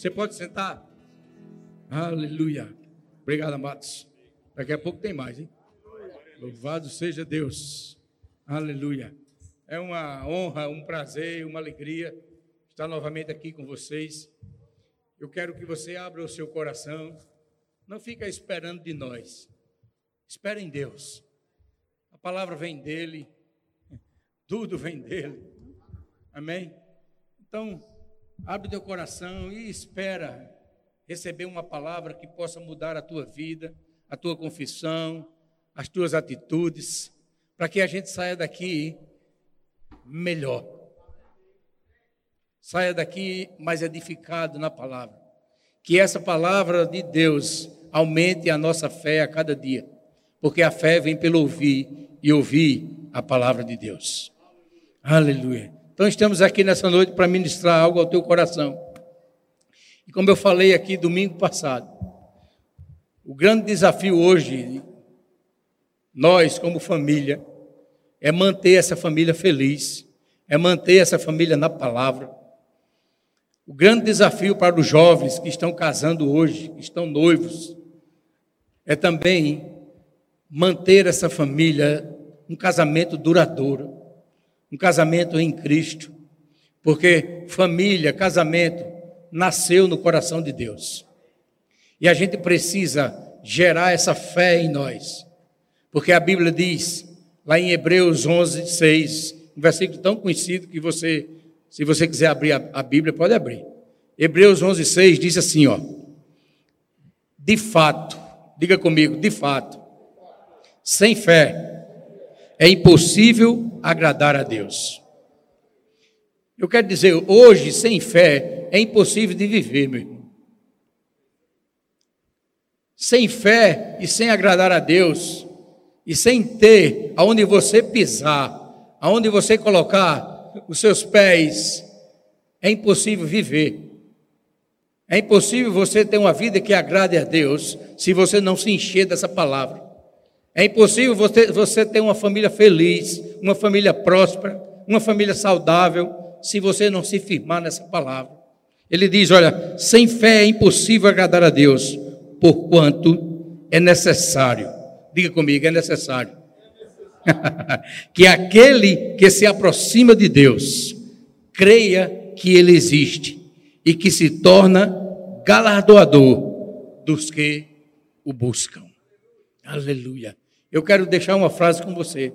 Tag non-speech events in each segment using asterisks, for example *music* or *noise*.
Você pode sentar? Aleluia. Obrigado, amados. Daqui a pouco tem mais, hein? Louvado seja Deus. Aleluia. É uma honra, um prazer, uma alegria estar novamente aqui com vocês. Eu quero que você abra o seu coração. Não fica esperando de nós. Espere em Deus. A palavra vem dele. Tudo vem dele. Amém? Então, abre teu coração e espera receber uma palavra que possa mudar a tua vida, a tua confissão, as tuas atitudes, para que a gente saia daqui melhor. Saia daqui mais edificado na palavra. Que essa palavra de Deus aumente a nossa fé a cada dia, porque a fé vem pelo ouvir e ouvir a palavra de Deus. Aleluia. Então estamos aqui nessa noite para ministrar algo ao teu coração. E como eu falei aqui domingo passado, o grande desafio hoje, nós como família, é manter essa família feliz, é manter essa família na palavra. O grande desafio para os jovens que estão casando hoje, que estão noivos, é também manter essa família um casamento duradouro, um casamento em Cristo, porque família, casamento, nasceu no coração de Deus. E a gente precisa gerar essa fé em nós, porque a Bíblia diz lá em Hebreus 11, 6, um versículo tão conhecido que você, se você quiser abrir a, Bíblia, pode abrir. Hebreus 11, 6 diz assim, ó. De fato, diga comigo, de fato, sem fé é impossível agradar a Deus. Eu quero dizer, hoje, sem fé, é impossível de viver, meu irmão. Sem fé e sem agradar a Deus, e sem ter aonde você pisar, aonde você colocar os seus pés, é impossível viver. É impossível você ter uma vida que agrade a Deus se você não se encher dessa palavra. É impossível você, você ter uma família feliz, uma família próspera, uma família saudável, se você não se firmar nessa palavra. Ele diz: Olha, sem fé é impossível agradar a Deus, porquanto é necessário Diga comigo, é necessário. *laughs* que aquele que se aproxima de Deus creia que Ele existe e que se torna galardoador dos que o buscam. Aleluia. Eu quero deixar uma frase com você.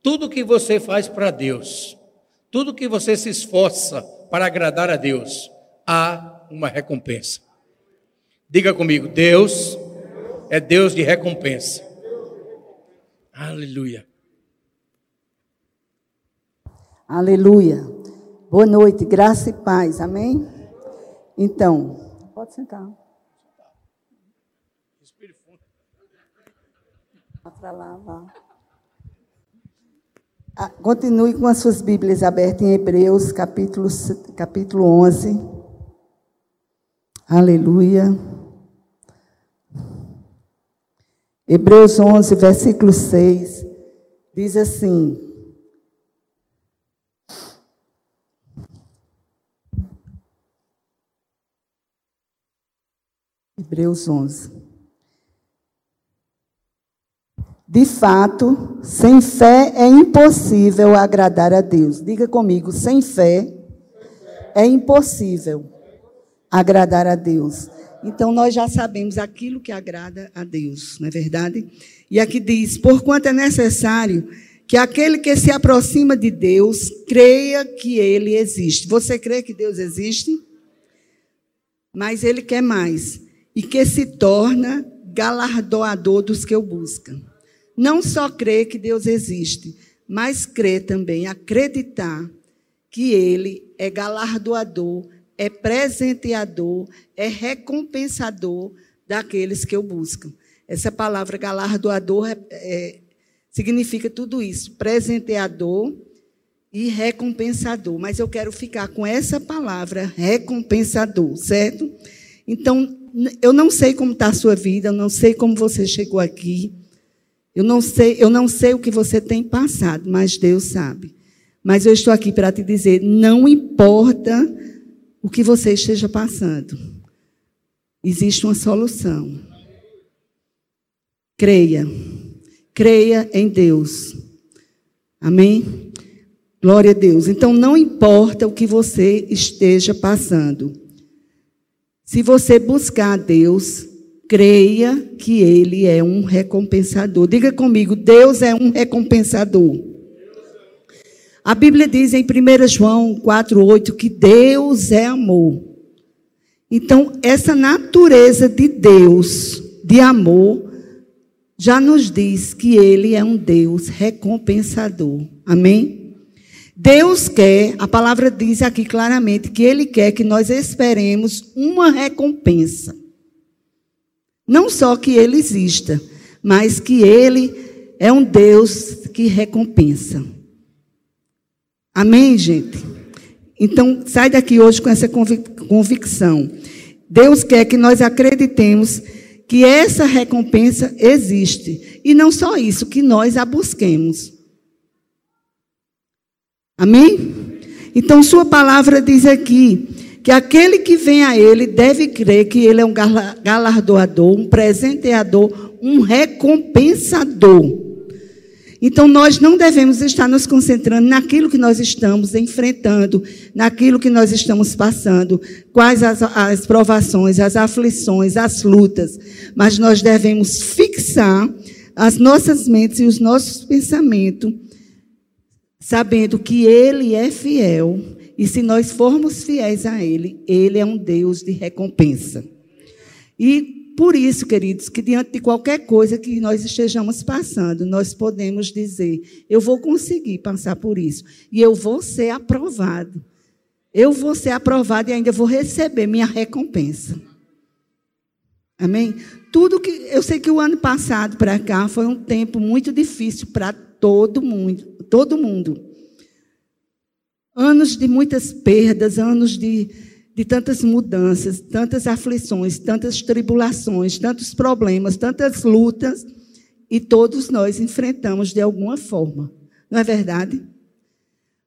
Tudo que você faz para Deus, tudo que você se esforça para agradar a Deus, há uma recompensa. Diga comigo, Deus é Deus de recompensa. Aleluia. Aleluia. Boa noite, graça e paz. Amém? Então, pode sentar. Vá para vá. Ah, continue com as suas Bíblias abertas em Hebreus, capítulo, capítulo 11. Aleluia. Hebreus 11, versículo 6, diz assim: Hebreus 11. De fato, sem fé é impossível agradar a Deus. Diga comigo, sem fé é impossível agradar a Deus. Então nós já sabemos aquilo que agrada a Deus, não é verdade? E aqui diz: porquanto é necessário que aquele que se aproxima de Deus creia que ele existe. Você crê que Deus existe? Mas ele quer mais. E que se torna galardoador dos que o buscam. Não só crê que Deus existe, mas crê também, acreditar que ele é galardoador é presenteador, é recompensador daqueles que o buscam. Essa palavra galardoador é, é, significa tudo isso, presenteador e recompensador. Mas eu quero ficar com essa palavra, recompensador, certo? Então, eu não sei como está a sua vida, eu não sei como você chegou aqui. Eu não sei, eu não sei o que você tem passado, mas Deus sabe. Mas eu estou aqui para te dizer, não importa o que você esteja passando, existe uma solução. Creia. Creia em Deus. Amém? Glória a Deus. Então, não importa o que você esteja passando. Se você buscar a Deus, creia que Ele é um recompensador. Diga comigo: Deus é um recompensador. A Bíblia diz em 1 João 4,8 que Deus é amor. Então, essa natureza de Deus, de amor, já nos diz que Ele é um Deus recompensador. Amém? Deus quer, a palavra diz aqui claramente, que Ele quer que nós esperemos uma recompensa. Não só que Ele exista, mas que Ele é um Deus que recompensa. Amém, gente? Então, sai daqui hoje com essa convicção. Deus quer que nós acreditemos que essa recompensa existe. E não só isso, que nós a busquemos. Amém? Então, Sua palavra diz aqui que aquele que vem a Ele deve crer que Ele é um galardoador, um presenteador, um recompensador. Então, nós não devemos estar nos concentrando naquilo que nós estamos enfrentando, naquilo que nós estamos passando, quais as, as provações, as aflições, as lutas, mas nós devemos fixar as nossas mentes e os nossos pensamentos, sabendo que Ele é fiel, e se nós formos fiéis a Ele, Ele é um Deus de recompensa. E por isso, queridos, que diante de qualquer coisa que nós estejamos passando, nós podemos dizer: eu vou conseguir passar por isso e eu vou ser aprovado. Eu vou ser aprovado e ainda vou receber minha recompensa. Amém? Tudo que eu sei que o ano passado para cá foi um tempo muito difícil para todo mundo, todo mundo. Anos de muitas perdas, anos de de tantas mudanças, tantas aflições, tantas tribulações, tantos problemas, tantas lutas, e todos nós enfrentamos de alguma forma. Não é verdade?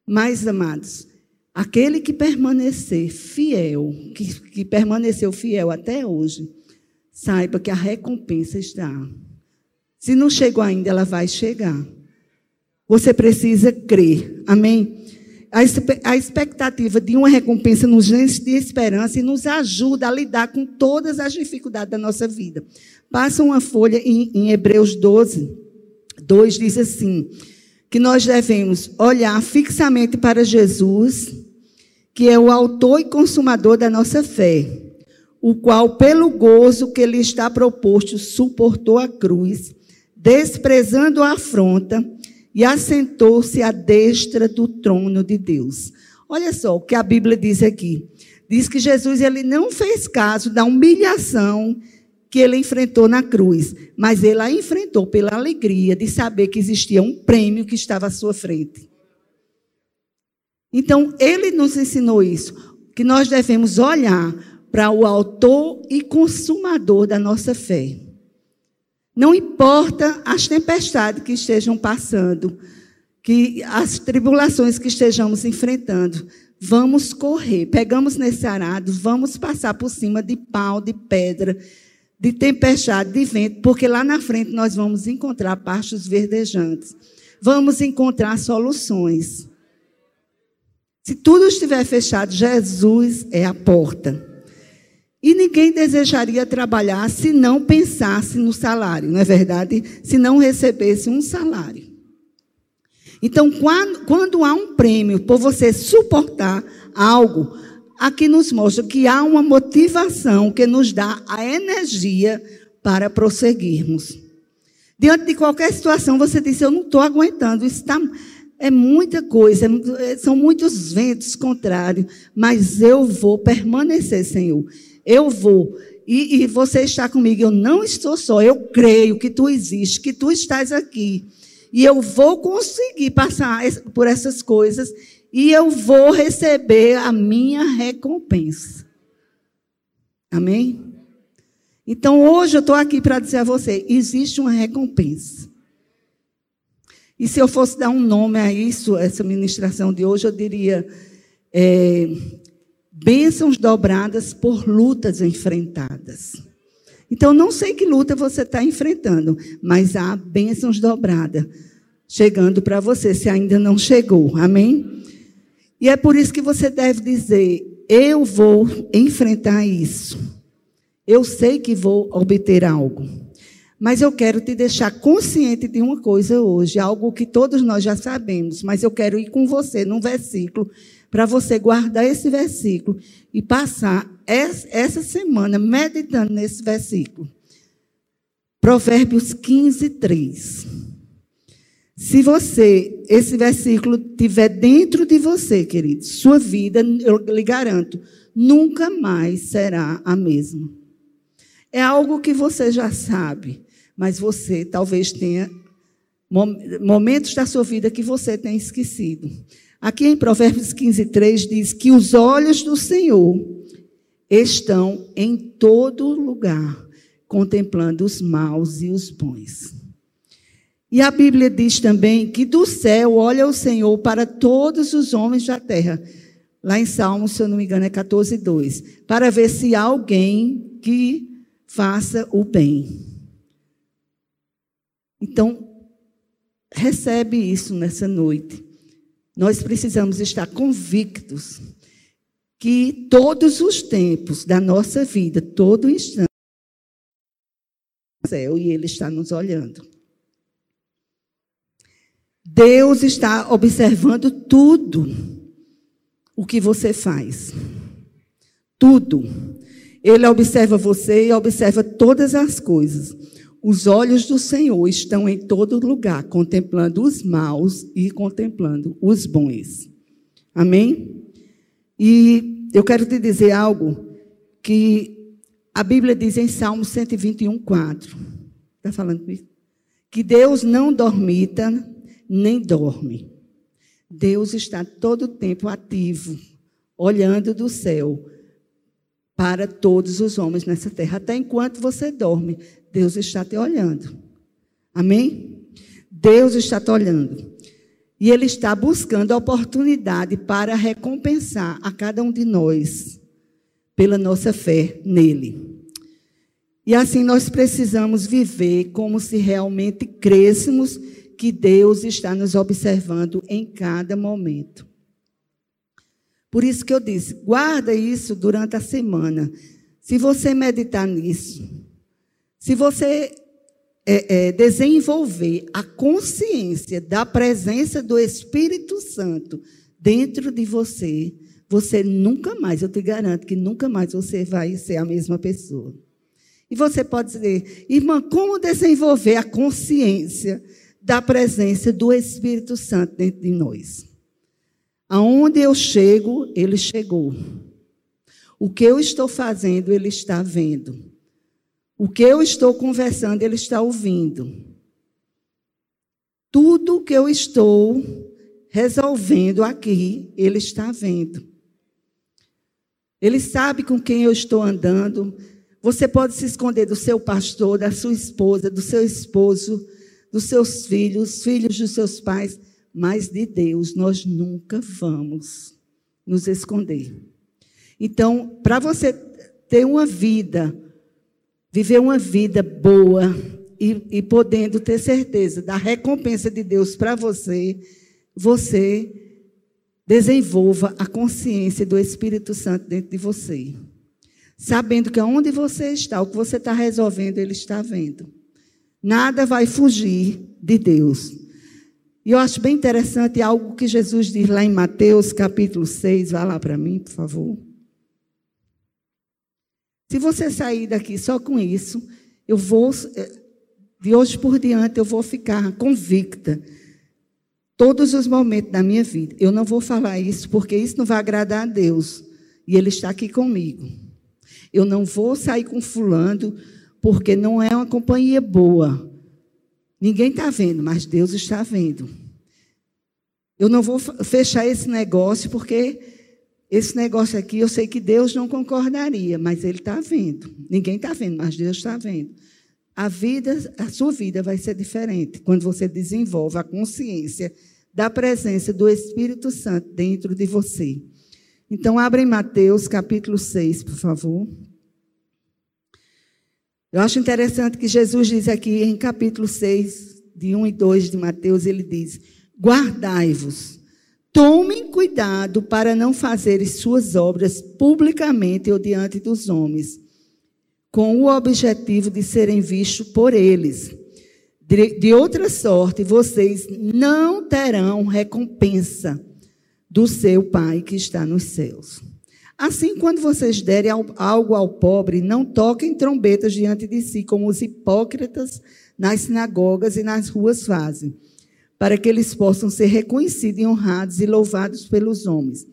Mas, amados, aquele que permanecer fiel, que, que permaneceu fiel até hoje, saiba que a recompensa está. Se não chegou ainda, ela vai chegar. Você precisa crer. Amém? A expectativa de uma recompensa nos enche de esperança e nos ajuda a lidar com todas as dificuldades da nossa vida. Passa uma folha em, em Hebreus 12, 2 diz assim: que nós devemos olhar fixamente para Jesus, que é o autor e consumador da nossa fé, o qual, pelo gozo que lhe está proposto, suportou a cruz, desprezando a afronta e assentou-se à destra do trono de Deus. Olha só o que a Bíblia diz aqui. Diz que Jesus ele não fez caso da humilhação que ele enfrentou na cruz, mas ele a enfrentou pela alegria de saber que existia um prêmio que estava à sua frente. Então, ele nos ensinou isso, que nós devemos olhar para o autor e consumador da nossa fé. Não importa as tempestades que estejam passando, que as tribulações que estejamos enfrentando, vamos correr. Pegamos nesse arado, vamos passar por cima de pau, de pedra, de tempestade, de vento, porque lá na frente nós vamos encontrar pastos verdejantes. Vamos encontrar soluções. Se tudo estiver fechado, Jesus é a porta. E ninguém desejaria trabalhar se não pensasse no salário, não é verdade? Se não recebesse um salário. Então, quando, quando há um prêmio por você suportar algo, aqui nos mostra que há uma motivação que nos dá a energia para prosseguirmos. Diante de qualquer situação, você diz: Eu não estou aguentando, isso está. É muita coisa, é, são muitos ventos contrários, mas eu vou permanecer, Senhor. Eu vou. E, e, você está comigo. Eu não estou só. Eu creio que tu existes, que tu estás aqui. E eu vou conseguir passar por essas coisas. E eu vou receber a minha recompensa. Amém? Então hoje eu estou aqui para dizer a você: existe uma recompensa. E se eu fosse dar um nome a isso, essa ministração de hoje, eu diria: é, bênçãos dobradas por lutas enfrentadas. Então, não sei que luta você está enfrentando, mas há bênçãos dobradas chegando para você, se ainda não chegou. Amém? E é por isso que você deve dizer: eu vou enfrentar isso. Eu sei que vou obter algo. Mas eu quero te deixar consciente de uma coisa hoje, algo que todos nós já sabemos, mas eu quero ir com você num versículo, para você guardar esse versículo e passar essa semana meditando nesse versículo. Provérbios 15, 3. Se você, esse versículo tiver dentro de você, querido, sua vida, eu lhe garanto, nunca mais será a mesma. É algo que você já sabe, mas você talvez tenha momentos da sua vida que você tenha esquecido. Aqui em Provérbios 15, 3 diz que os olhos do Senhor estão em todo lugar, contemplando os maus e os bons. E a Bíblia diz também que do céu olha o Senhor para todos os homens da terra. Lá em Salmos, se eu não me engano, é 14, 2. Para ver se há alguém que faça o bem. Então, recebe isso nessa noite. Nós precisamos estar convictos que todos os tempos da nossa vida, todo instante, céu e Ele está nos olhando. Deus está observando tudo o que você faz. Tudo. Ele observa você e observa todas as coisas. Os olhos do Senhor estão em todo lugar, contemplando os maus e contemplando os bons. Amém? E eu quero te dizer algo que a Bíblia diz em Salmo 121, 4. Está falando comigo? Que Deus não dormita nem dorme. Deus está todo o tempo ativo, olhando do céu para todos os homens nessa terra. Até enquanto você dorme, Deus está te olhando. Amém? Deus está te olhando. E Ele está buscando a oportunidade para recompensar a cada um de nós pela nossa fé nele. E assim nós precisamos viver como se realmente crêssemos que Deus está nos observando em cada momento. Por isso que eu disse, guarda isso durante a semana. Se você meditar nisso, se você é, é, desenvolver a consciência da presença do Espírito Santo dentro de você, você nunca mais, eu te garanto que nunca mais você vai ser a mesma pessoa. E você pode dizer, irmã, como desenvolver a consciência da presença do Espírito Santo dentro de nós. Aonde eu chego, ele chegou. O que eu estou fazendo, ele está vendo. O que eu estou conversando, ele está ouvindo. Tudo que eu estou resolvendo aqui, ele está vendo. Ele sabe com quem eu estou andando. Você pode se esconder do seu pastor, da sua esposa, do seu esposo, dos seus filhos, filhos dos seus pais, mas de Deus nós nunca vamos nos esconder. Então, para você ter uma vida, viver uma vida boa e, e podendo ter certeza da recompensa de Deus para você, você desenvolva a consciência do Espírito Santo dentro de você. Sabendo que aonde você está, o que você está resolvendo, Ele está vendo. Nada vai fugir de Deus. E eu acho bem interessante algo que Jesus diz lá em Mateus capítulo 6. Vá lá para mim, por favor. Se você sair daqui só com isso, eu vou, de hoje por diante, eu vou ficar convicta. Todos os momentos da minha vida. Eu não vou falar isso porque isso não vai agradar a Deus. E Ele está aqui comigo. Eu não vou sair com fulano porque não é uma companhia boa. Ninguém está vendo, mas Deus está vendo. Eu não vou fechar esse negócio porque esse negócio aqui eu sei que Deus não concordaria, mas Ele está vendo. Ninguém está vendo, mas Deus está vendo. A vida, a sua vida vai ser diferente quando você desenvolve a consciência da presença do Espírito Santo dentro de você. Então, abrem Mateus capítulo 6, por favor. Eu acho interessante que Jesus diz aqui em capítulo 6, de 1 e 2 de Mateus, ele diz: Guardai-vos, tomem cuidado para não fazerem suas obras publicamente ou diante dos homens, com o objetivo de serem vistos por eles. De, de outra sorte, vocês não terão recompensa do seu Pai que está nos céus. Assim, quando vocês derem algo ao pobre, não toquem trombetas diante de si, como os hipócritas nas sinagogas e nas ruas fazem, para que eles possam ser reconhecidos e honrados e louvados pelos homens.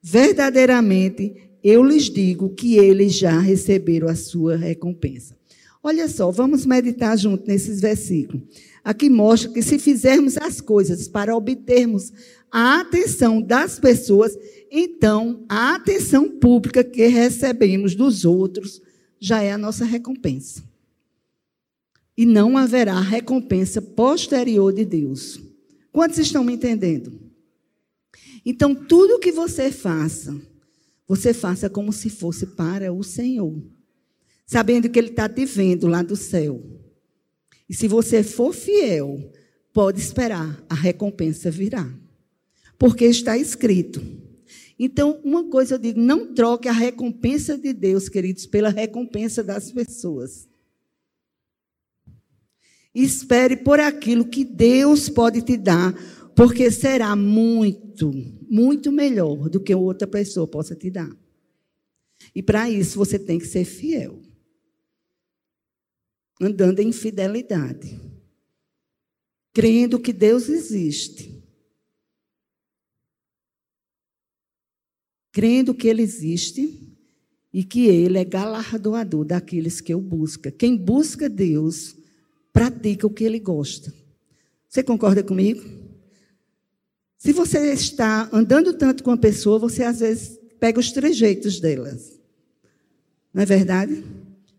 Verdadeiramente, eu lhes digo que eles já receberam a sua recompensa. Olha só, vamos meditar junto nesses versículos. Aqui mostra que se fizermos as coisas para obtermos a atenção das pessoas, então a atenção pública que recebemos dos outros já é a nossa recompensa. E não haverá recompensa posterior de Deus. Quantos estão me entendendo? Então, tudo que você faça, você faça como se fosse para o Senhor, sabendo que Ele está te vendo lá do céu. E se você for fiel, pode esperar, a recompensa virá. Porque está escrito. Então, uma coisa eu digo: não troque a recompensa de Deus, queridos, pela recompensa das pessoas. Espere por aquilo que Deus pode te dar, porque será muito, muito melhor do que outra pessoa possa te dar. E para isso você tem que ser fiel. Andando em fidelidade. Crendo que Deus existe crendo que Ele existe e que Ele é galardoador daqueles que o busca. Quem busca Deus pratica o que Ele gosta. Você concorda comigo? Se você está andando tanto com a pessoa, você às vezes pega os trejeitos delas. Não é verdade?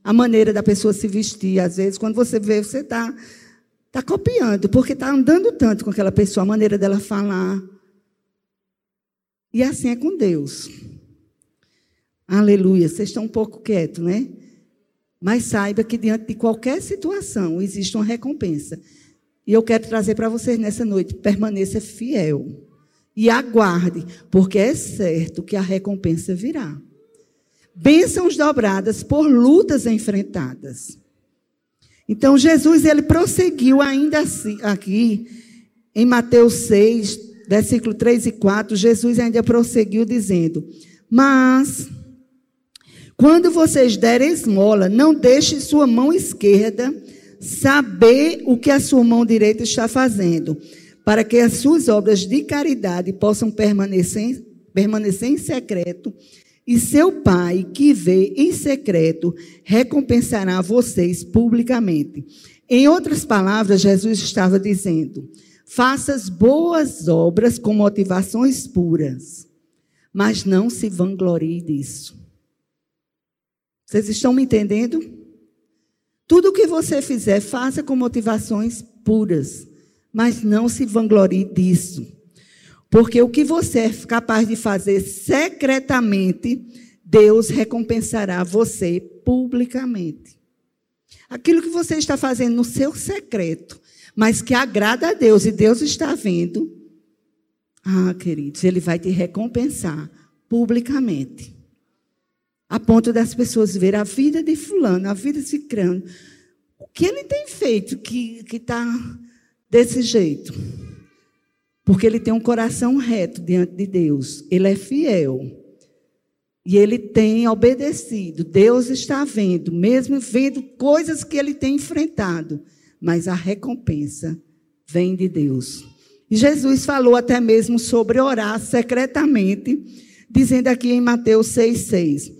A maneira da pessoa se vestir, às vezes, quando você vê, você está tá copiando, porque está andando tanto com aquela pessoa, a maneira dela falar, e assim é com Deus. Aleluia. Vocês estão um pouco quietos, né? Mas saiba que diante de qualquer situação existe uma recompensa. E eu quero trazer para vocês nessa noite: permaneça fiel. E aguarde, porque é certo que a recompensa virá. Bênçãos dobradas por lutas enfrentadas. Então Jesus ele prosseguiu ainda assim, aqui em Mateus 6, versículo 3 e 4, Jesus ainda prosseguiu dizendo: Mas, quando vocês derem esmola, não deixe sua mão esquerda saber o que a sua mão direita está fazendo, para que as suas obras de caridade possam permanecer, permanecer em secreto, e seu Pai, que vê em secreto, recompensará vocês publicamente. Em outras palavras, Jesus estava dizendo: Faças boas obras com motivações puras, mas não se vanglorie disso. Vocês estão me entendendo? Tudo que você fizer, faça com motivações puras, mas não se vanglorie disso. Porque o que você é capaz de fazer secretamente, Deus recompensará você publicamente. Aquilo que você está fazendo no seu secreto, mas que agrada a Deus e Deus está vendo, ah, queridos, Ele vai te recompensar publicamente. A ponto das pessoas ver a vida de fulano, a vida de cicrano. O que ele tem feito que está desse jeito? Porque ele tem um coração reto diante de Deus. Ele é fiel. E ele tem obedecido. Deus está vendo, mesmo vendo coisas que ele tem enfrentado mas a recompensa vem de Deus. E Jesus falou até mesmo sobre orar secretamente, dizendo aqui em Mateus 6,6: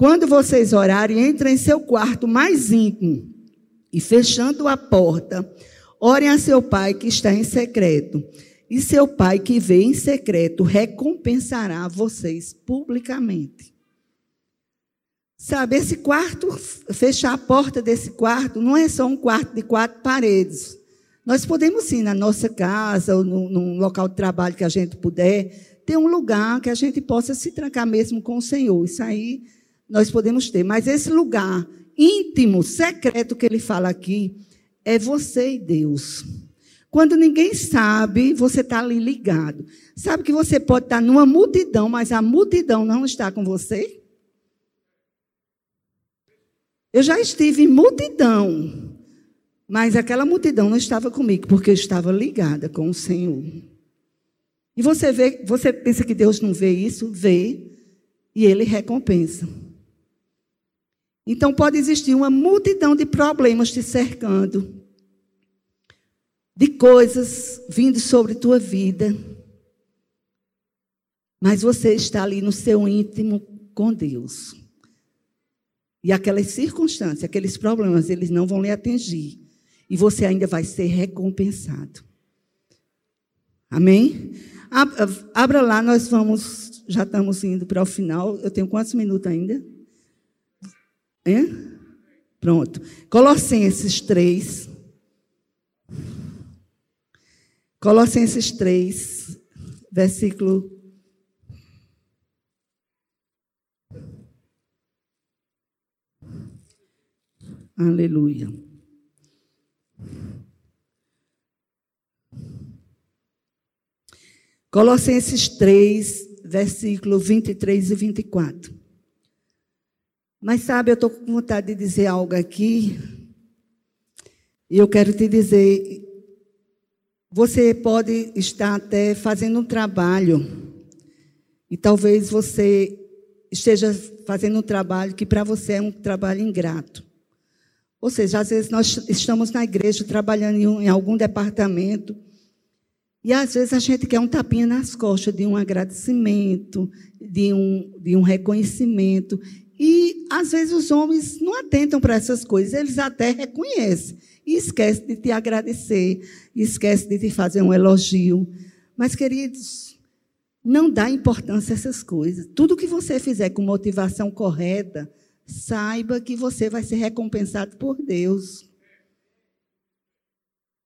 Quando vocês orarem, entrem em seu quarto mais íntimo e fechando a porta, orem a seu pai que está em secreto. E seu pai que vê em secreto recompensará vocês publicamente. Sabe, esse quarto, fechar a porta desse quarto, não é só um quarto de quatro paredes. Nós podemos sim, na nossa casa ou num local de trabalho que a gente puder, ter um lugar que a gente possa se trancar mesmo com o Senhor. Isso aí nós podemos ter. Mas esse lugar íntimo, secreto que ele fala aqui, é você e Deus. Quando ninguém sabe, você está ali ligado. Sabe que você pode estar numa multidão, mas a multidão não está com você? Eu já estive em multidão, mas aquela multidão não estava comigo, porque eu estava ligada com o Senhor. E você vê, você pensa que Deus não vê isso? Vê, e Ele recompensa. Então pode existir uma multidão de problemas te cercando de coisas vindo sobre tua vida. Mas você está ali no seu íntimo com Deus. E aquelas circunstâncias, aqueles problemas, eles não vão lhe atingir. E você ainda vai ser recompensado. Amém? Abra lá, nós vamos, já estamos indo para o final. Eu tenho quantos minutos ainda? Pronto. Colossenses 3. Colossenses 3, versículo. Aleluia. Colossenses 3, versículo 23 e 24. Mas sabe, eu estou com vontade de dizer algo aqui. E eu quero te dizer você pode estar até fazendo um trabalho e talvez você esteja fazendo um trabalho que para você é um trabalho ingrato. Ou seja, às vezes nós estamos na igreja trabalhando em, um, algum departamento e às vezes a gente quer um tapinha nas costas de um agradecimento, de um, de um reconhecimento. E às vezes os homens não atentam para essas coisas, eles até reconhecem e esquece de te agradecer, esquece de te fazer um elogio. Mas, queridos, não dá importância a essas coisas. Tudo que você fizer com motivação correta, saiba que você vai ser recompensado por Deus.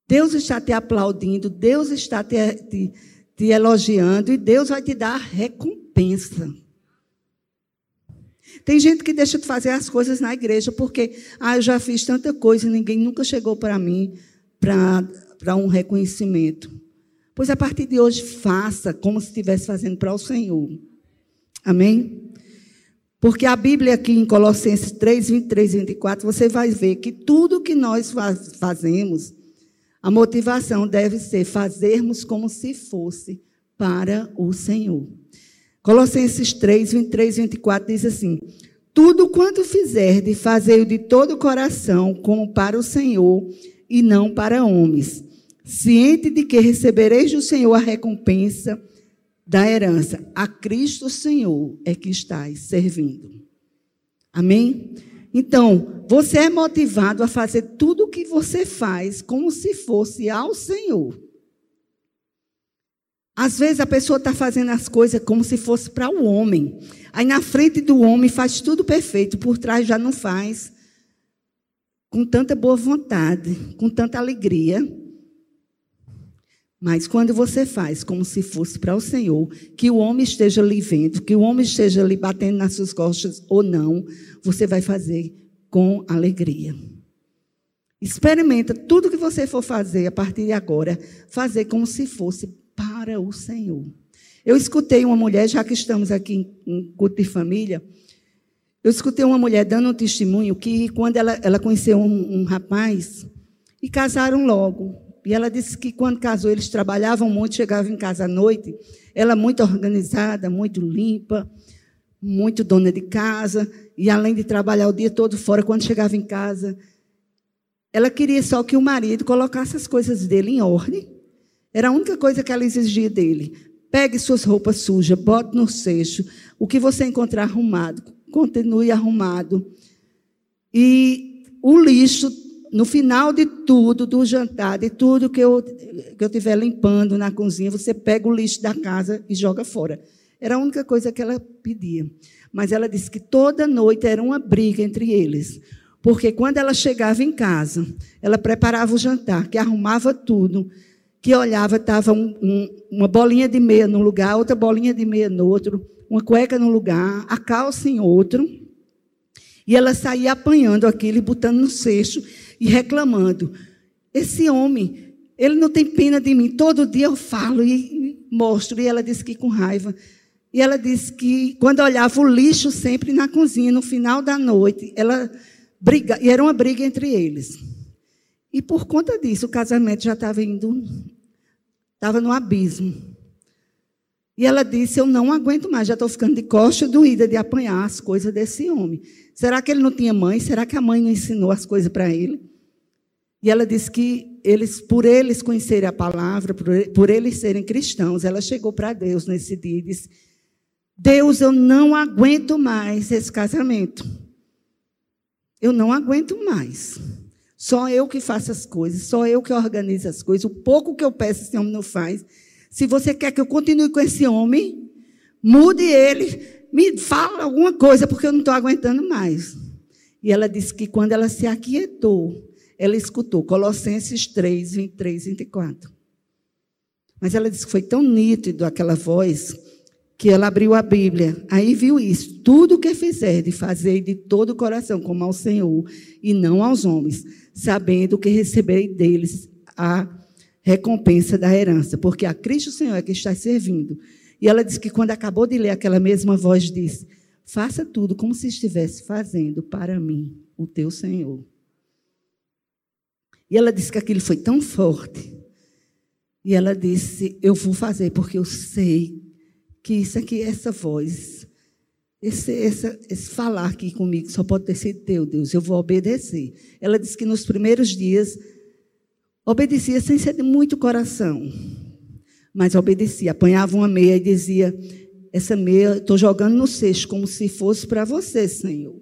Deus está te aplaudindo, Deus está te, te, te elogiando e Deus vai te dar recompensa. Tem gente que deixa de fazer as coisas na igreja porque, ah, eu já fiz tanta coisa e ninguém nunca chegou para mim para um reconhecimento. Pois a partir de hoje, faça como se estivesse fazendo para o Senhor. Amém? Porque a Bíblia aqui em Colossenses 3, 23 e 24, você vai ver que tudo que nós fazemos, a motivação deve ser fazermos como se fosse para o Senhor. Colossenses 3, 23 e 24 diz assim: Tudo quanto fizerdes, fazei-o de todo o coração, como para o Senhor e não para homens, ciente de que recebereis do Senhor a recompensa da herança. A Cristo Senhor é que estáis servindo. Amém? Então, você é motivado a fazer tudo o que você faz como se fosse ao Senhor. Às vezes a pessoa está fazendo as coisas como se fosse para o homem. Aí na frente do homem faz tudo perfeito, por trás já não faz. Com tanta boa vontade, com tanta alegria. Mas quando você faz como se fosse para o Senhor, que o homem esteja lhe vendo, que o homem esteja lhe batendo nas suas costas ou não, você vai fazer com alegria. Experimenta tudo que você for fazer a partir de agora, fazer como se fosse para o Senhor. Eu escutei uma mulher, já que estamos aqui em culto de família, eu escutei uma mulher dando um testemunho que quando ela, ela conheceu um, um rapaz e casaram logo. E ela disse que quando casou eles trabalhavam muito, chegavam em casa à noite. Ela muito organizada, muito limpa, muito dona de casa. E além de trabalhar o dia todo fora, quando chegava em casa, ela queria só que o marido colocasse as coisas dele em ordem era a única coisa que ela exigia dele. Pegue suas roupas sujas, bote no cesto. O que você encontrar arrumado, continue arrumado. E o lixo, no final de tudo, do jantar, de tudo que eu, que eu estiver limpando na cozinha, você pega o lixo da casa e joga fora. Era a única coisa que ela pedia. Mas ela disse que toda noite era uma briga entre eles. Porque quando ela chegava em casa, ela preparava o jantar, que arrumava tudo que olhava, estava um, um, uma bolinha de meia num lugar, outra bolinha de meia no outro, uma cueca num lugar, a calça em outro. E ela saía apanhando aquilo e botando no cesto e reclamando. Esse homem, ele não tem pena de mim. Todo dia eu falo e mostro. E ela disse que com raiva. E ela disse que quando olhava o lixo sempre na cozinha, no final da noite, ela briga, e era uma briga entre eles. E por conta disso, o casamento já estava indo, estava no abismo. E ela disse: Eu não aguento mais, já estou ficando de costa doída de apanhar as coisas desse homem. Será que ele não tinha mãe? Será que a mãe não ensinou as coisas para ele? E ela disse que eles, por eles conhecerem a palavra, por, eles serem cristãos, ela chegou para Deus nesse dia e disse: Deus, eu não aguento mais esse casamento. Eu não aguento mais. Só eu que faço as coisas, só eu que organizo as coisas. O pouco que eu peço, esse homem não faz. Se você quer que eu continue com esse homem, mude ele, me fala alguma coisa, porque eu não estou aguentando mais. E ela disse que quando ela se aquietou, ela escutou Colossenses 3, 23, 24. Mas ela disse que foi tão nítido aquela voz que ela abriu a Bíblia. Aí viu isso. Tudo o que fizer de fazer de todo o coração, como ao Senhor e não aos homens, sabendo que receberei deles a recompensa da herança, porque a Cristo Senhor é que está servindo. E ela disse que quando acabou de ler, aquela mesma voz disse: Faça tudo como se estivesse fazendo para mim, o teu Senhor. E ela disse que aquilo foi tão forte. E ela disse: Eu vou fazer, porque eu sei que isso aqui, essa voz, esse, esse, esse falar aqui comigo só pode ter sido teu, Deus. Eu vou obedecer. Ela disse que nos primeiros dias obedecia sem ser de muito coração mas obedecia. Apanhava uma meia e dizia: Essa meia estou jogando no cesto como se fosse para você, Senhor.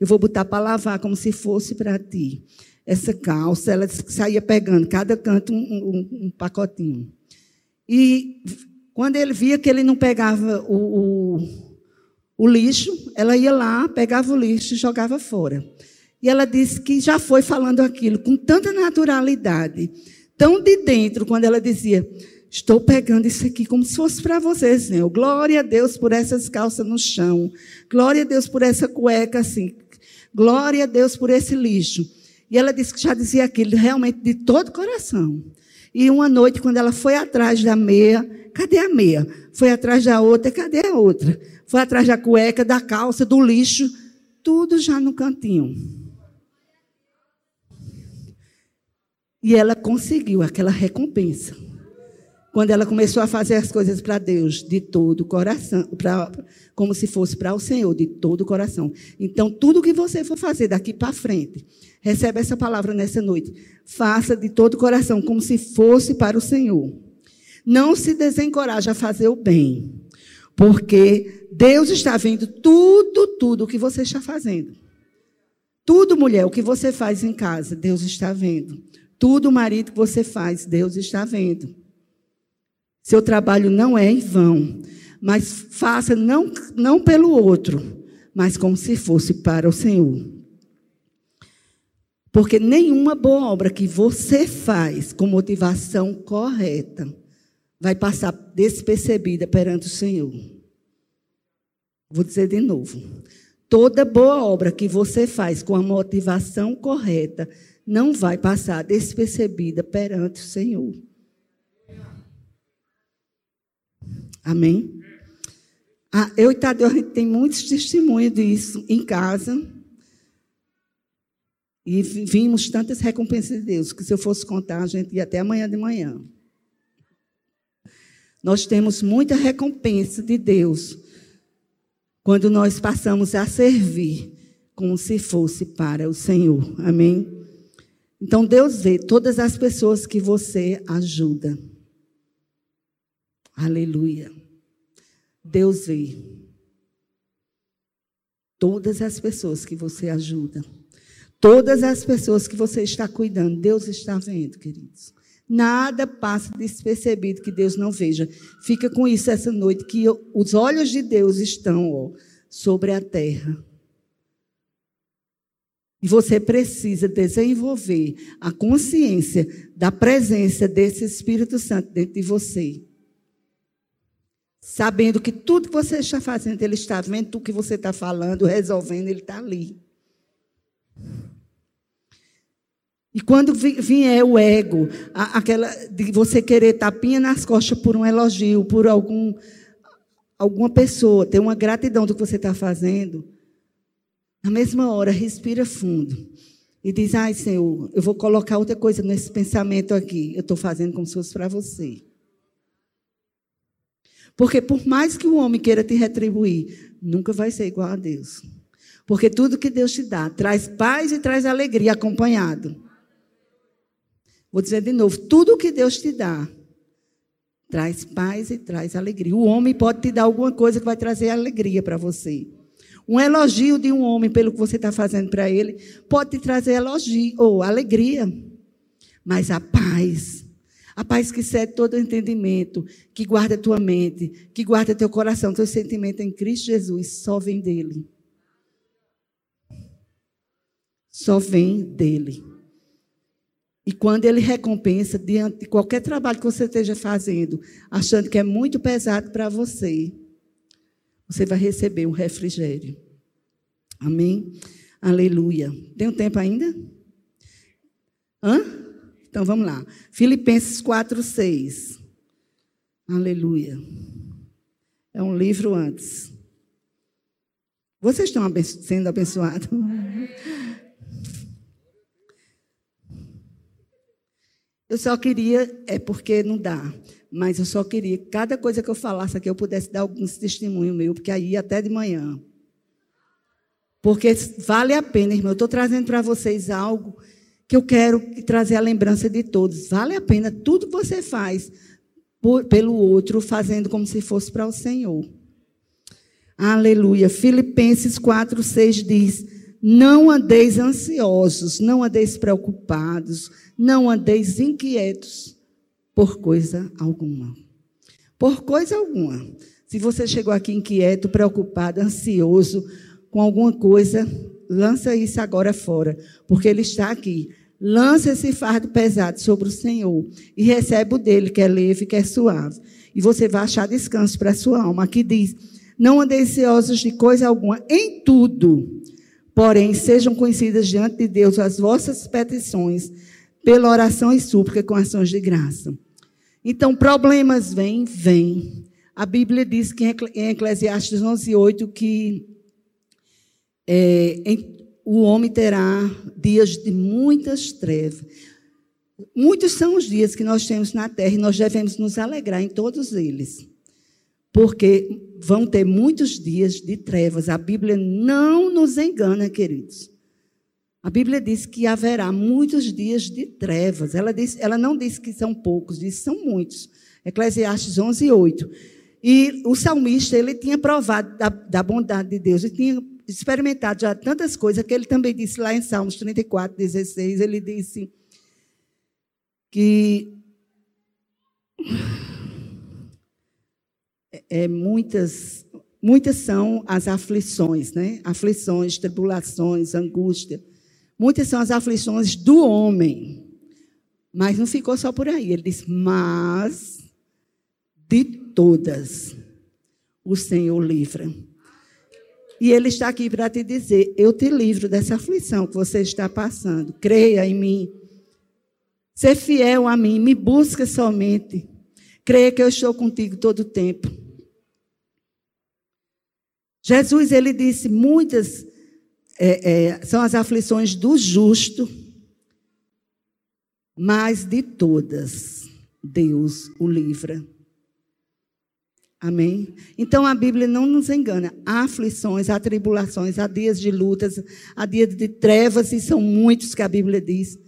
Eu vou botar para lavar como se fosse para ti. Essa calça, ela saía pegando cada canto um, um, um, pacotinho. E quando ele via que ele não pegava o, o, o lixo, ela ia lá, pegava o lixo e jogava fora. E ela disse que já foi falando aquilo com tanta naturalidade, tão de dentro, quando ela dizia: Estou pegando isso aqui como se fosse para você, Senhor. Glória a Deus por essas calças no chão. Glória a Deus por essa cueca assim. Glória a Deus por esse lixo. E ela disse que já dizia aquilo realmente de todo o coração. E uma noite, quando ela foi atrás da meia, cadê a meia? Foi atrás da outra, cadê a outra? Foi atrás da cueca, da calça, do lixo, tudo já no cantinho. E ela conseguiu aquela recompensa quando ela começou a fazer as coisas para Deus de todo o coração, pra, como se fosse para o Senhor, de todo o coração. Então, tudo que você for fazer daqui para frente, recebe essa palavra nessa noite. Faça de todo o coração, como se fosse para o Senhor. Não se desencoraje a fazer o bem, porque Deus está vendo tudo, tudo o que você está fazendo. Tudo, mulher, o que você faz em casa, Deus está vendo. Tudo, marido, que você faz, Deus está vendo. Seu trabalho não é em vão, mas faça não, não pelo outro, mas como se fosse para o Senhor. Porque nenhuma boa obra que você faz com motivação correta vai passar despercebida perante o Senhor. Vou dizer de novo. Toda boa obra que você faz com a motivação correta não vai passar despercebida perante o Senhor. Amém? Ah, eu e Tadeu, a gente tem muitos testemunhos disso em casa. E vimos tantas recompensas de Deus, que se eu fosse contar, a gente ia até amanhã de manhã. Nós temos muita recompensa de Deus quando nós passamos a servir como se fosse para o Senhor. Amém? Então Deus vê todas as pessoas que você ajuda. Aleluia. Deus vê todas as pessoas que você ajuda, todas as pessoas que você está cuidando, Deus está vendo, queridos. Nada passa despercebido que Deus não veja. Fica com isso essa noite, que os olhos de Deus estão ó, sobre a terra. E você precisa desenvolver a consciência da presença desse Espírito Santo dentro de você. Sabendo que tudo que você está fazendo, Ele está vendo tudo que você está falando, resolvendo, Ele está ali. E quando vier o ego, aquela de você querer tapinha nas costas por um elogio, por algum, alguma pessoa, ter uma gratidão do que você está fazendo, na mesma hora, respira fundo e diz: Ai, Senhor, eu vou colocar outra coisa nesse pensamento aqui. Eu estou fazendo como se fosse para você. Porque por mais que o homem queira te retribuir, nunca vai ser igual a Deus. Porque tudo que Deus te dá traz paz e traz alegria acompanhado. Vou dizer de novo: tudo que Deus te dá traz paz e traz alegria. O homem pode te dar alguma coisa que vai trazer alegria para você. Um elogio de um homem pelo que você está fazendo para ele pode te trazer elogio ou alegria. Mas a paz, a paz que cede todo entendimento, que guarda a tua mente, que guarda teu coração, teu sentimento em Cristo Jesus, só vem dele. Só vem dele. E quando ele recompensa, diante de qualquer trabalho que você esteja fazendo, achando que é muito pesado para você, você vai receber um refrigério. Amém? Aleluia. Tem um tempo ainda? Hã? Então vamos lá. Filipenses 4, 6. Aleluia. É um livro antes. Vocês estão sendo abençoados? Eu só queria, é porque não dá, mas eu só queria que cada coisa que eu falasse aqui eu pudesse dar alguns testemunho meu, porque aí até de manhã. Porque vale a pena, irmão. Eu estou trazendo para vocês algo que eu quero trazer a lembrança de todos. Vale a pena tudo que você faz por, pelo outro, fazendo como se fosse para o Senhor. Aleluia. Filipenses 4, 6 diz: Não andeis ansiosos, não andeis preocupados não andeis inquietos por coisa alguma. Por coisa alguma. Se você chegou aqui inquieto, preocupado, ansioso com alguma coisa, lança isso agora fora, porque ele está aqui. Lança esse fardo pesado sobre o Senhor e recebe o dele, que é leve, que é suave. E você vai achar descanso para a sua alma. Aqui diz: Não andeis ansiosos de coisa alguma, em tudo. Porém, sejam conhecidas diante de Deus as vossas petições pela oração e súplica com ações de graça. Então, problemas vêm, vêm. A Bíblia diz que em Eclesiastes 11, 8, que é, em, o homem terá dias de muitas trevas. Muitos são os dias que nós temos na terra e nós devemos nos alegrar em todos eles. Porque vão ter muitos dias de trevas. A Bíblia não nos engana, queridos. A Bíblia diz que haverá muitos dias de trevas. Ela, diz, ela não diz que são poucos, diz que são muitos. Eclesiastes 11, 8. E o salmista, ele tinha provado da, da bondade de Deus, ele tinha experimentado já tantas coisas, que ele também disse lá em Salmos 34, 16, ele disse que é, muitas, muitas são as aflições, né? Aflições, tribulações, angústia. Muitas são as aflições do homem. Mas não ficou só por aí. Ele diz: Mas de todas o Senhor livra. E Ele está aqui para te dizer: Eu te livro dessa aflição que você está passando. Creia em mim. Ser fiel a mim. Me busca somente. Creia que eu estou contigo todo o tempo. Jesus, ele disse muitas é, é, são as aflições do justo, mas de todas Deus o livra. Amém? Então a Bíblia não nos engana. Há aflições, há tribulações, há dias de lutas, há dias de trevas, e são muitos que a Bíblia diz.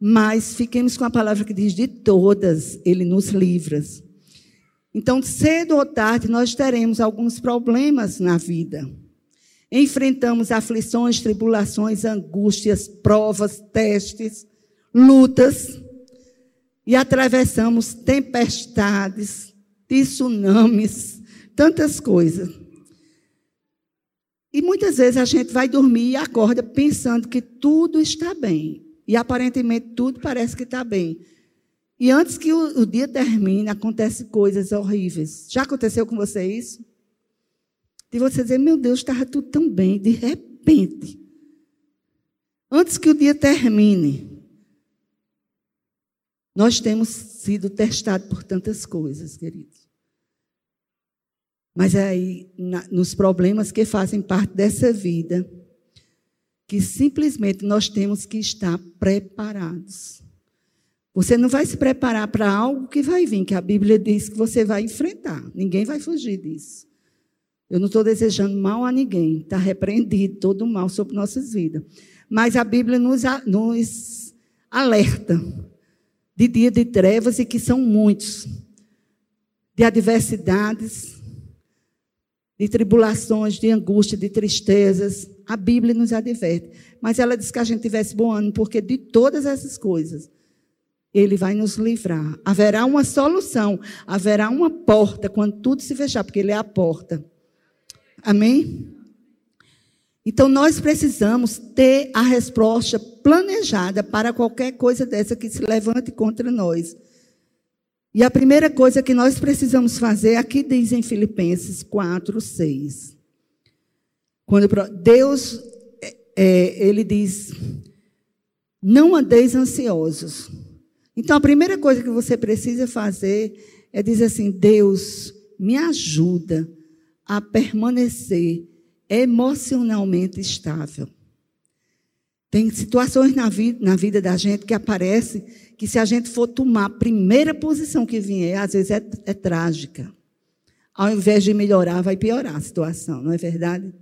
Mas fiquemos com a palavra que diz: de todas Ele nos livra. Então, cedo ou tarde, nós teremos alguns problemas na vida. Enfrentamos aflições, tribulações, angústias, provas, testes, lutas e atravessamos tempestades, tsunamis, tantas coisas. E muitas vezes a gente vai dormir e acorda pensando que tudo está bem. E aparentemente tudo parece que está bem. E antes que o, o dia termine, acontecem coisas horríveis. Já aconteceu com você isso? De você dizer, meu Deus, estava tudo tão bem, de repente. Antes que o dia termine, nós temos sido testados por tantas coisas, queridos. Mas aí, na, nos problemas que fazem parte dessa vida, que simplesmente nós temos que estar preparados. Você não vai se preparar para algo que vai vir, que a Bíblia diz que você vai enfrentar. Ninguém vai fugir disso. Eu não estou desejando mal a ninguém. Está repreendido todo o mal sobre nossas vidas. Mas a Bíblia nos, nos alerta de dia de trevas e que são muitos, de adversidades, de tribulações, de angústia, de tristezas. A Bíblia nos adverte. Mas ela diz que a gente tivesse bom ânimo, porque de todas essas coisas, Ele vai nos livrar. Haverá uma solução, haverá uma porta quando tudo se fechar, porque Ele é a porta. Amém? Então, nós precisamos ter a resposta planejada para qualquer coisa dessa que se levante contra nós. E a primeira coisa que nós precisamos fazer, aqui diz em Filipenses 4, 6. Quando Deus, é, é, ele diz, não andeis ansiosos. Então, a primeira coisa que você precisa fazer é dizer assim: Deus, me ajuda a permanecer emocionalmente estável. Tem situações na vida, na vida da gente que aparece que se a gente for tomar a primeira posição que vier, às vezes é, é trágica. Ao invés de melhorar, vai piorar a situação, não é verdade?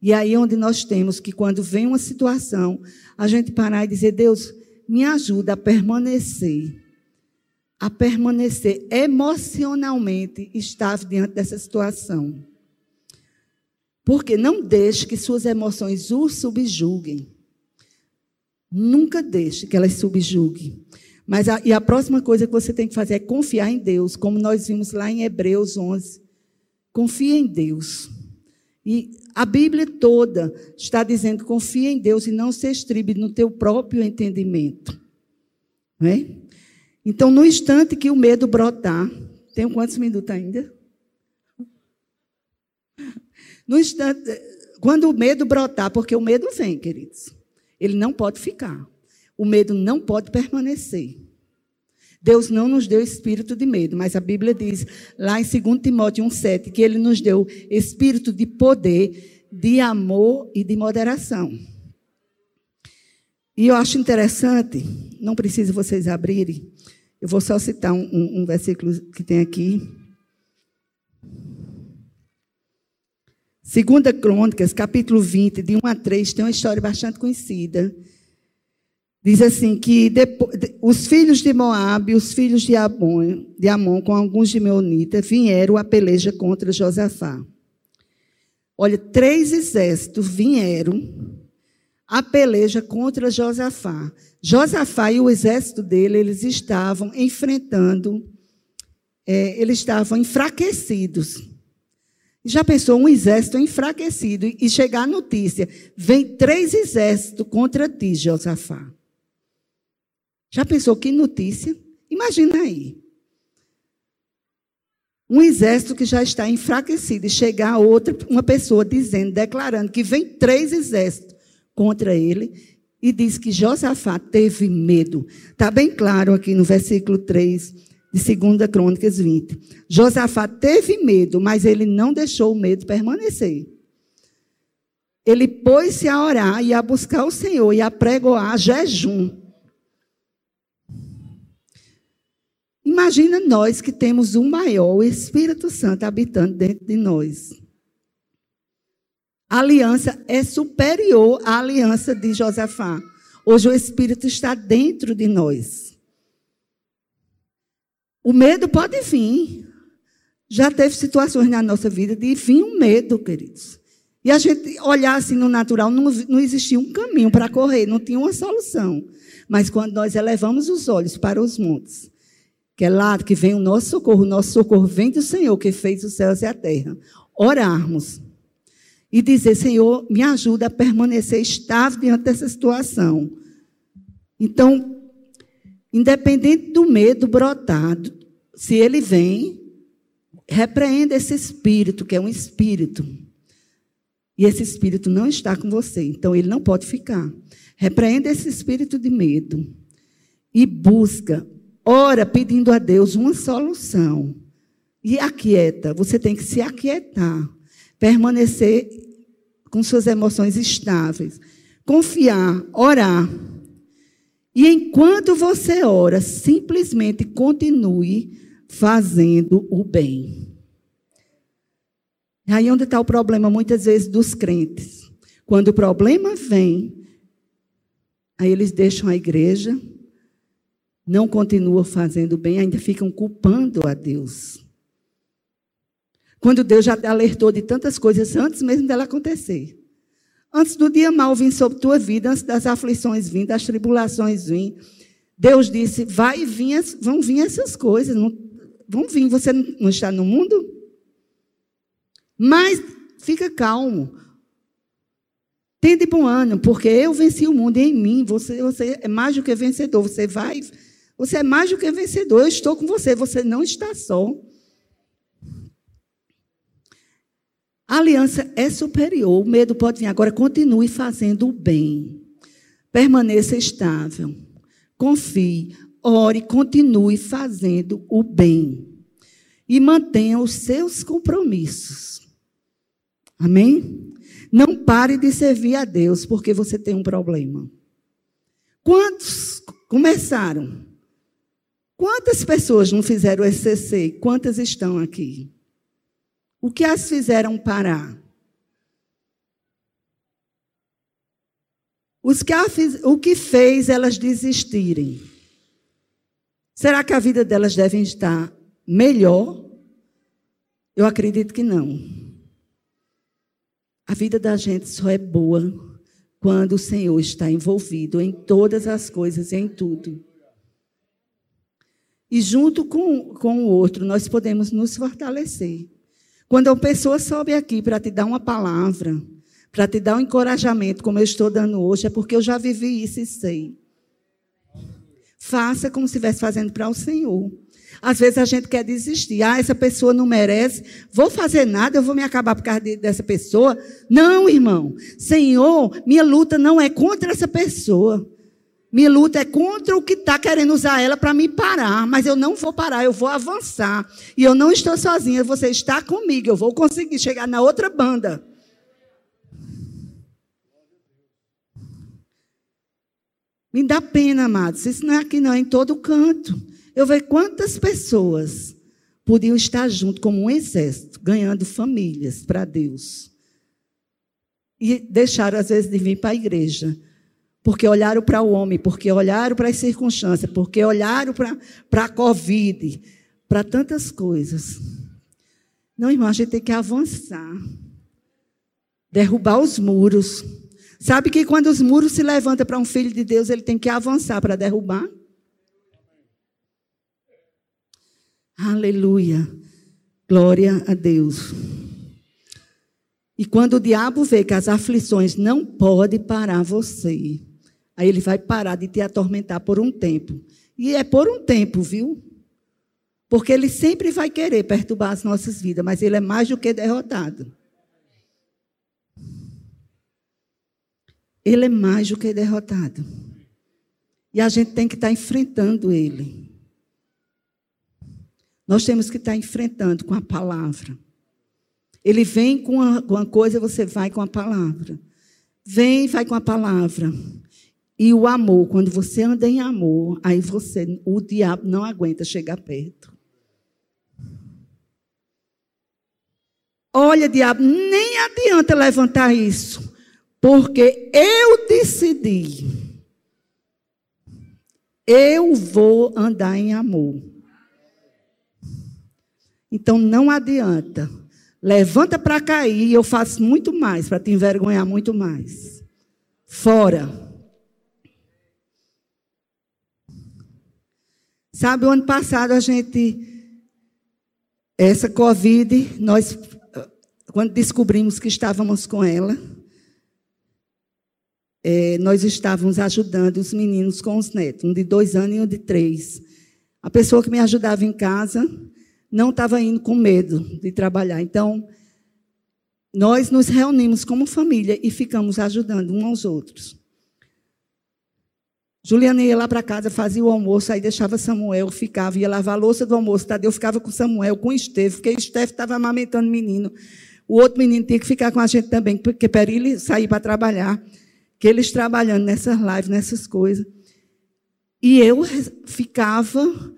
E aí onde nós temos que quando vem uma situação, a gente parar e dizer, Deus, me ajuda a permanecer, a permanecer emocionalmente estável diante dessa situação. Porque não deixe que suas emoções o subjuguem. Nunca deixe que elas subjuguem. Mas a, e a próxima coisa que você tem que fazer é confiar em Deus, como nós vimos lá em Hebreus 11. Confia em Deus. E a Bíblia toda está dizendo: confia em Deus e não se estribe no teu próprio entendimento. É? Então, no instante que o medo brotar, tenho quantos minutos ainda? No instante, quando o medo brotar, porque o medo vem, queridos, ele não pode ficar. O medo não pode permanecer. Deus não nos deu espírito de medo, mas a Bíblia diz lá em 2 Timóteo 1,7 que ele nos deu espírito de poder, de amor e de moderação. E eu acho interessante, não precisa vocês abrirem, eu vou só citar um, um, um versículo que tem aqui. Segunda Crônicas, capítulo 20, de 1 a 3, tem uma história bastante conhecida. Diz assim que depois, os filhos de Moabe, os filhos de Amon, de Amon com alguns de Meonita, vieram a peleja contra Josafá. Olha, três exércitos vieram a peleja contra Josafá. Josafá e o exército dele, eles estavam enfrentando, é, eles estavam enfraquecidos. Já pensou um exército enfraquecido e chegar a notícia: vem três exércitos contra ti, Josafá. Já pensou que notícia? Imagina aí. Um exército que já está enfraquecido e chegar a outra, uma pessoa dizendo, declarando que vem três exércitos contra ele e diz que Josafá teve medo. Está bem claro aqui no versículo 3 de 2 Crônicas 20. Josafá teve medo, mas ele não deixou o medo permanecer. Ele pôs-se a orar e a buscar o Senhor e a pregoar jejum. Imagina nós que temos o maior, o Espírito Santo habitando dentro de nós. A aliança é superior à aliança de Josafá. Hoje o Espírito está dentro de nós. O medo pode vir. Já teve situações na nossa vida de vir um medo, queridos. E a gente olhar assim no natural, não, não existia um caminho para correr, não tinha uma solução. Mas quando nós elevamos os olhos para os montes, que é lá que vem o nosso socorro, o nosso socorro vem do Senhor que fez os céus e a terra. Orarmos e dizer: Senhor, me ajuda a permanecer estável diante dessa situação. Então, independente do medo brotado, se ele vem, repreenda esse espírito, que é um espírito. E esse espírito não está com você, então ele não pode ficar. Repreenda esse espírito de medo e busca, ora pedindo a Deus uma solução. E aquieta, você tem que se aquietar, permanecer com suas emoções estáveis, confiar, orar. E enquanto você ora, simplesmente continue fazendo o bem. Aí onde está o problema, muitas vezes, dos crentes. Quando o problema vem, aí eles deixam a igreja, não continuam fazendo bem, ainda ficam culpando a Deus. Quando Deus já alertou de tantas coisas antes mesmo dela acontecer. Antes do dia mal vir sobre tua vida, antes das aflições vir, das tribulações vir, Deus disse: vai vir, vão vir essas coisas, não, vão vir. Você não está no mundo? Mas fica calmo. Tende bom ano, porque eu venci o mundo em mim. Você, você é mais do que vencedor. Você vai. Você é mais do que vencedor. Eu estou com você. Você não está só. A aliança é superior, o medo pode vir. Agora, continue fazendo o bem. Permaneça estável. Confie, ore, continue fazendo o bem. E mantenha os seus compromissos. Amém? Não pare de servir a Deus porque você tem um problema. Quantos começaram? Quantas pessoas não fizeram o SCC? Quantas estão aqui? O que as fizeram parar? Fiz, o que fez elas desistirem? Será que a vida delas deve estar melhor? Eu acredito que não. A vida da gente só é boa quando o Senhor está envolvido em todas as coisas, em tudo. E junto com, com o outro, nós podemos nos fortalecer. Quando a pessoa sobe aqui para te dar uma palavra, para te dar um encorajamento, como eu estou dando hoje, é porque eu já vivi isso e sei. Faça como se estivesse fazendo para o Senhor. Às vezes a gente quer desistir. Ah, essa pessoa não merece. Vou fazer nada, eu vou me acabar por causa dessa pessoa. Não, irmão. Senhor, minha luta não é contra essa pessoa. Minha luta é contra o que está querendo usar ela para me parar, mas eu não vou parar, eu vou avançar. E eu não estou sozinha, você está comigo, eu vou conseguir chegar na outra banda. Me dá pena, amados, isso não é aqui não, é em todo canto. Eu vejo quantas pessoas podiam estar junto como um exército, ganhando famílias para Deus. E deixaram, às vezes, de vir para a igreja porque olharam para o homem, porque olharam para as circunstâncias, porque olharam para, a Covid, para tantas coisas. Não, irmão, a gente tem que avançar, derrubar os muros. Sabe que quando os muros se levantam para um filho de Deus, ele tem que avançar para derrubar? Aleluia. Glória a Deus. E quando o diabo vê que as aflições não podem parar você, Aí ele vai parar de te atormentar por um tempo. E é por um tempo, viu? Porque ele sempre vai querer perturbar as nossas vidas, mas ele é mais do que derrotado. Ele é mais do que derrotado. E a gente tem que estar enfrentando ele. Nós temos que estar enfrentando com a palavra. Ele vem com uma, coisa, você vai com a palavra. Vem vai com a palavra. E o amor, quando você anda em amor, aí você, o diabo não aguenta chegar perto. Olha, diabo, nem adianta levantar isso, porque eu decidi. Eu vou andar em amor. Então não adianta. Levanta para cair, eu faço muito mais para te envergonhar muito mais. Fora. Sabe, o ano passado a gente, essa Covid, nós quando descobrimos que estávamos com ela, é, nós estávamos ajudando os meninos com os netos, um de dois anos e um de três. A pessoa que me ajudava em casa não estava indo com medo de trabalhar. Então, nós nos reunimos como família e ficamos ajudando uns aos outros. Juliana ia lá para casa, fazia o almoço, aí deixava Samuel, ficava, ia lavar a louça do almoço. Tadeu ficava com Samuel, com Esteve, porque Esteve estava amamentando o menino. O outro menino tinha que ficar com a gente também, porque para ele sair para trabalhar. Que eles trabalhando nessas lives, nessas coisas. E eu ficava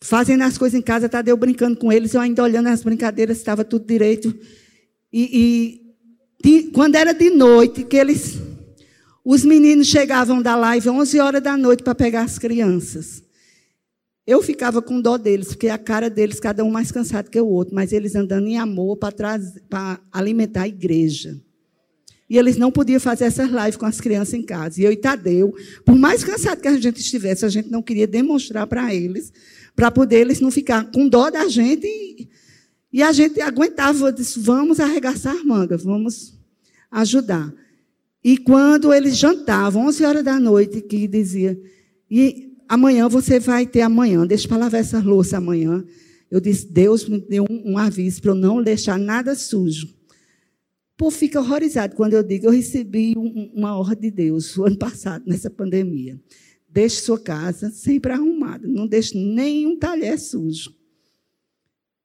fazendo as coisas em casa, Tadeu brincando com eles, eu ainda olhando as brincadeiras, estava tudo direito. E, e quando era de noite, que eles. Os meninos chegavam da live 11 horas da noite para pegar as crianças. Eu ficava com dó deles, porque a cara deles, cada um mais cansado que o outro, mas eles andando em amor para alimentar a igreja. E eles não podiam fazer essas lives com as crianças em casa. E eu e Tadeu, por mais cansado que a gente estivesse, a gente não queria demonstrar para eles, para poder eles não ficar com dó da gente. E, e a gente aguentava, disse, vamos arregaçar mangas, vamos ajudar. E quando eles jantavam, 11 horas da noite, que dizia, e amanhã você vai ter amanhã, deixa para lavar essa louça amanhã. Eu disse, Deus me deu um, um aviso para eu não deixar nada sujo. O povo fica horrorizado quando eu digo, eu recebi um, uma ordem de Deus o ano passado, nessa pandemia. Deixe sua casa sempre arrumada, não deixe nenhum talher sujo.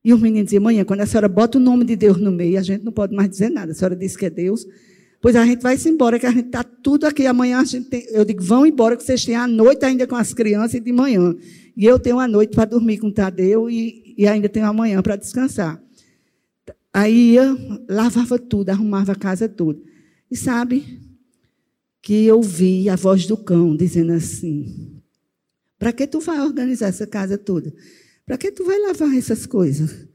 E o menino dizia, mãe, quando a senhora bota o nome de Deus no meio, a gente não pode mais dizer nada. A senhora disse que é Deus. Pois a gente vai se embora, que a gente está tudo aqui. Amanhã a gente tem, eu digo, vão embora, que vocês têm a noite ainda com as crianças e de manhã. E eu tenho a noite para dormir com o Tadeu e, e ainda tenho amanhã para descansar. Aí ia, lavava tudo, arrumava a casa toda. E sabe que eu vi a voz do cão dizendo assim: Para que tu vai organizar essa casa toda? Para que tu vai lavar essas coisas?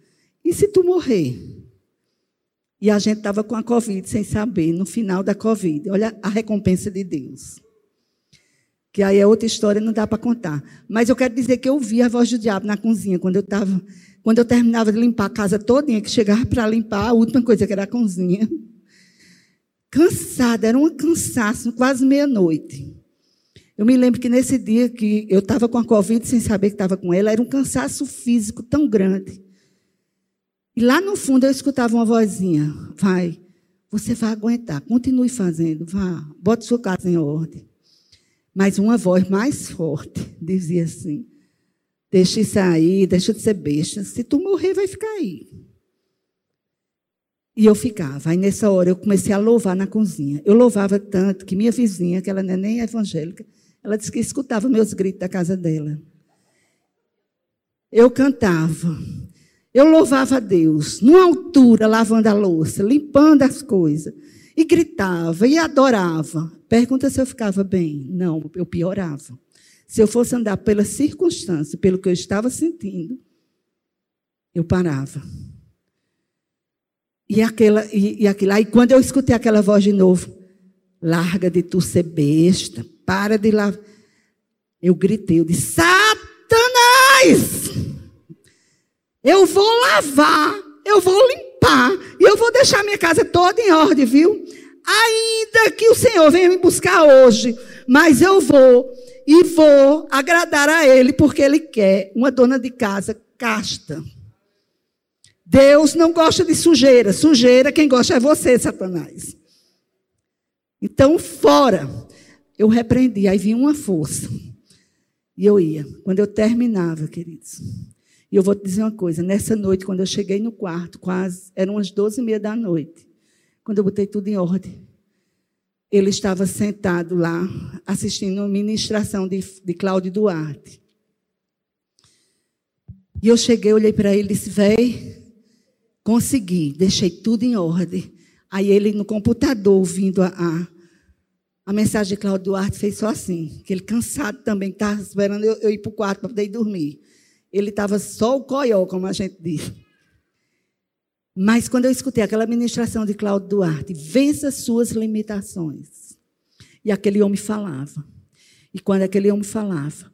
E se tu morrer? E a gente estava com a Covid sem saber, no final da Covid. Olha a recompensa de Deus. Que aí é outra história, não dá para contar. Mas eu quero dizer que eu vi a voz do diabo na cozinha, quando eu estava. Quando eu terminava de limpar a casa todinha, que chegava para limpar, a última coisa que era a cozinha. Cansada, era um cansaço, quase meia-noite. Eu me lembro que nesse dia que eu estava com a Covid sem saber que estava com ela, era um cansaço físico tão grande. E lá no fundo eu escutava uma vozinha: vai, você vai aguentar, continue fazendo, vá, bote sua casa em ordem. Mas uma voz mais forte dizia assim: deixa isso aí, deixa de ser besta, se tu morrer, vai ficar aí. E eu ficava. Aí nessa hora eu comecei a louvar na cozinha. Eu louvava tanto que minha vizinha, que ela não é nem evangélica, ela disse que escutava meus gritos da casa dela. Eu cantava. Eu louvava a Deus, numa altura, lavando a louça, limpando as coisas. E gritava e adorava. Pergunta se eu ficava bem. Não, eu piorava. Se eu fosse andar pela circunstância, pelo que eu estava sentindo, eu parava. E, aquela, e, e aquilo. Aí, quando eu escutei aquela voz de novo, larga de tu ser besta, para de lá. Eu gritei, eu disse, Satanás! Eu vou lavar, eu vou limpar, e eu vou deixar minha casa toda em ordem, viu? Ainda que o Senhor venha me buscar hoje, mas eu vou e vou agradar a Ele, porque Ele quer uma dona de casa casta. Deus não gosta de sujeira. Sujeira, quem gosta é você, Satanás. Então, fora eu repreendi, aí vinha uma força. E eu ia. Quando eu terminava, queridos. E eu vou te dizer uma coisa: nessa noite, quando eu cheguei no quarto, quase, eram umas doze e meia da noite, quando eu botei tudo em ordem, ele estava sentado lá, assistindo a ministração de, de Cláudio Duarte. E eu cheguei, olhei para ele e disse: Véi, consegui, deixei tudo em ordem. Aí ele no computador, ouvindo a, a a mensagem de Cláudio Duarte fez só assim, que ele cansado também, estava esperando eu, eu ir para o quarto para poder ir dormir. Ele estava só o coió, como a gente diz. Mas quando eu escutei aquela ministração de Cláudio Duarte, vença suas limitações. E aquele homem falava. E quando aquele homem falava,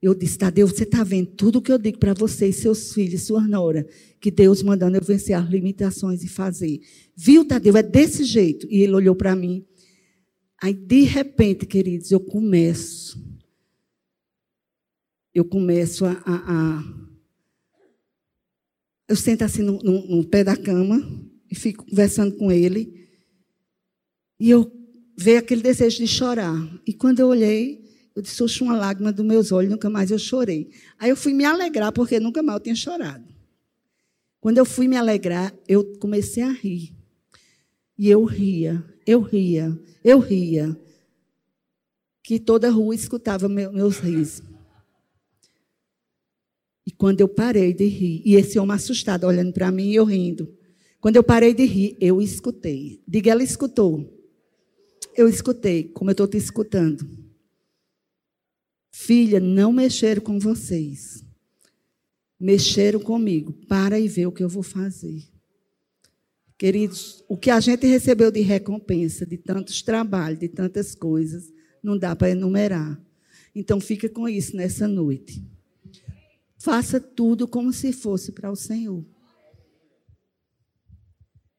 Eu disse, Tadeu, você está vendo tudo o que eu digo para você e seus filhos, sua nora, que Deus mandando eu vencer as limitações e fazer. Viu, Tadeu? É desse jeito. E ele olhou para mim. Aí, de repente, queridos, eu começo. Eu começo a. a, a eu sento assim no, no, no pé da cama e fico conversando com ele. E eu vejo aquele desejo de chorar. E quando eu olhei, eu disse, oxe, uma lágrima dos meus olhos, nunca mais eu chorei. Aí eu fui me alegrar, porque nunca mais eu tinha chorado. Quando eu fui me alegrar, eu comecei a rir. E eu ria, eu ria, eu ria. Que toda a rua escutava meus risos. E quando eu parei de rir, e esse homem assustado olhando para mim e eu rindo. Quando eu parei de rir, eu escutei. Diga, ela escutou. Eu escutei, como eu estou te escutando. Filha, não mexeram com vocês. Mexeram comigo. Para e vê o que eu vou fazer. Queridos, o que a gente recebeu de recompensa, de tantos trabalhos, de tantas coisas, não dá para enumerar. Então, fica com isso nessa noite. Faça tudo como se fosse para o Senhor.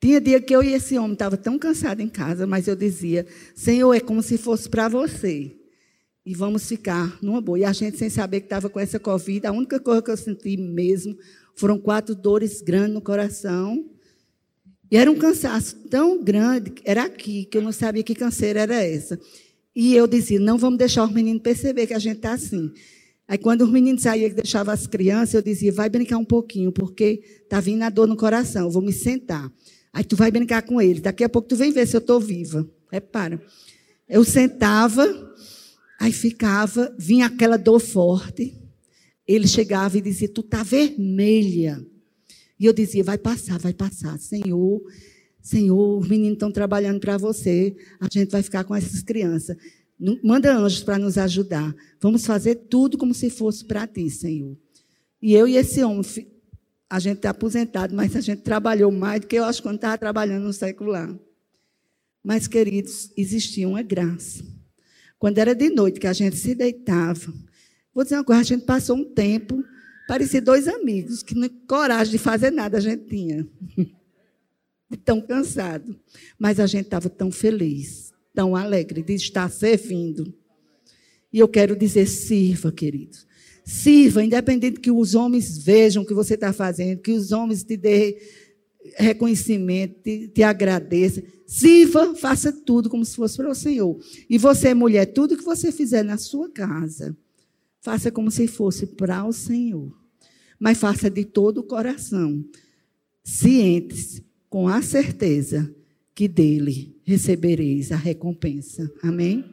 Tinha dia que eu e esse homem estavam tão cansados em casa, mas eu dizia: Senhor, é como se fosse para você e vamos ficar numa boa. E a gente, sem saber que estava com essa Covid, a única coisa que eu senti mesmo foram quatro dores grandes no coração. E era um cansaço tão grande, era aqui, que eu não sabia que canseira era essa. E eu dizia, não vamos deixar os meninos perceber que a gente está assim. Aí, quando os meninos saíam e deixavam as crianças, eu dizia, vai brincar um pouquinho, porque está vindo a dor no coração, eu vou me sentar. Aí tu vai brincar com ele. Daqui a pouco tu vem ver se eu estou viva. Repara. Eu sentava, Aí ficava, vinha aquela dor forte. Ele chegava e dizia: Tu está vermelha. E eu dizia: Vai passar, vai passar. Senhor, Senhor, os meninos estão trabalhando para você. A gente vai ficar com essas crianças. Manda anjos para nos ajudar. Vamos fazer tudo como se fosse para ti, Senhor. E eu e esse homem, a gente está aposentado, mas a gente trabalhou mais do que eu acho quando estava trabalhando no secular. Mas, queridos, existia uma graça. Quando era de noite, que a gente se deitava. Vou dizer uma coisa, a gente passou um tempo, parecia dois amigos, que coragem de fazer nada a gente tinha. *laughs* De tão cansado. Mas a gente estava tão feliz, tão alegre de estar servindo. E eu quero dizer, sirva, queridos. Sirva, independente que os homens vejam o que você está fazendo, que os homens te dêem reconhecimento, te, te agradeça. Sirva, faça tudo como se fosse para o Senhor. E você, mulher, tudo que você fizer na sua casa, faça como se fosse para o Senhor. Mas faça de todo o coração, cientes, com a certeza que dele recebereis a recompensa. Amém?